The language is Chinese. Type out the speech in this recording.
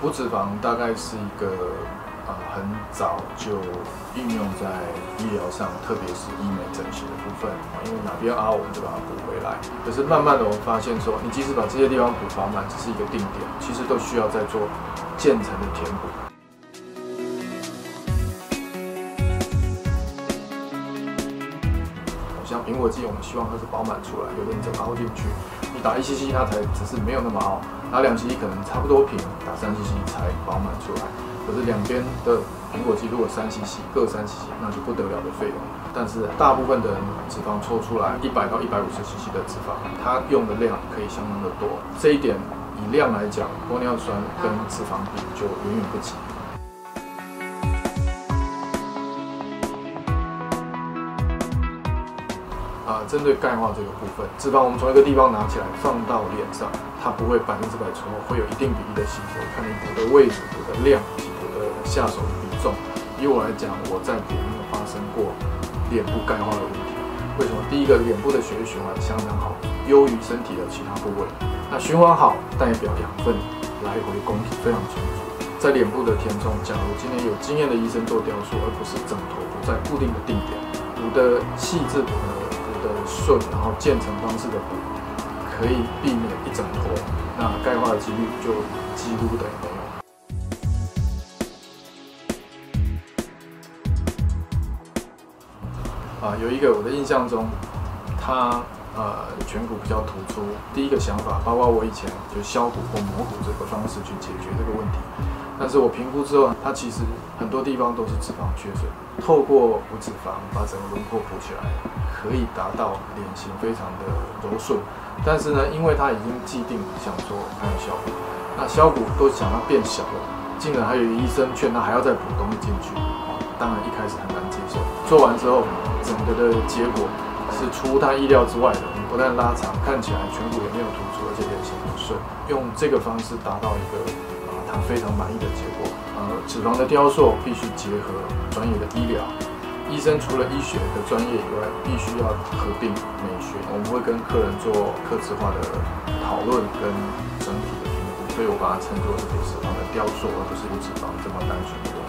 补脂肪大概是一个啊、很早就应用在医疗上，特别是医美整形的部分啊，因为哪边凹我们就把它补回来。可是慢慢的我们发现说，你即使把这些地方补饱满，只是一个定点，其实都需要再做渐层的填补。像苹果肌，我们希望它是饱满出来，有的人整凹进去，你打一 cc 它才只是没有那么凹，打两 cc 可能差不多平，打三 cc 才饱满出来。可是两边的苹果肌如果三 cc 各三 cc，那就不得了的费用。但是大部分的人脂肪抽出来一百到一百五十 cc 的脂肪，它用的量可以相当的多。这一点以量来讲，玻尿酸跟脂肪比就远远不及。啊，针对钙化这个部分，脂肪我们从一个地方拿起来放到脸上，它不会百分之百存活，会有一定比例的吸收，看你补的位置、补的量补的下手的比重。以我来讲，我在补没有发生过脸部钙化的问题。为什么？第一个，脸部的血液循环相当好，优于身体的其他部位。那循环好，代表养分来回供体非常充足。在脸部的填充，假如今天有经验的医生做雕塑，而不是整头补在固定的定点，补的细致，补的顺，然后建成方式的，可以避免一整坨，那钙化的几率就几乎等于没有。啊，有一个我的印象中，他呃颧骨比较突出。第一个想法，包括我以前就削骨或磨骨这个方式去解决这个问题。但是我评估之后，它其实很多地方都是脂肪缺损。透过补脂肪把整个轮廓补起来，可以达到脸型非常的柔顺。但是呢，因为他已经既定想说他要削骨，那削骨都想要变小了，竟然还有医生劝他还要再补东西进去，当然一开始很难接受。做完之后，整个的结果是出乎他意料之外的，不但拉长，看起来颧骨也没有突出，而且脸型不顺。用这个方式达到一个他非常满意的结果。呃，脂肪的雕塑必须结合专业的医疗，医生除了医学的专业以外，必须要合并美学。我们会跟客人做客制化的讨论跟整体的评估，所以我把它称作是脂肪的雕塑，而不是脂肪这么单纯的。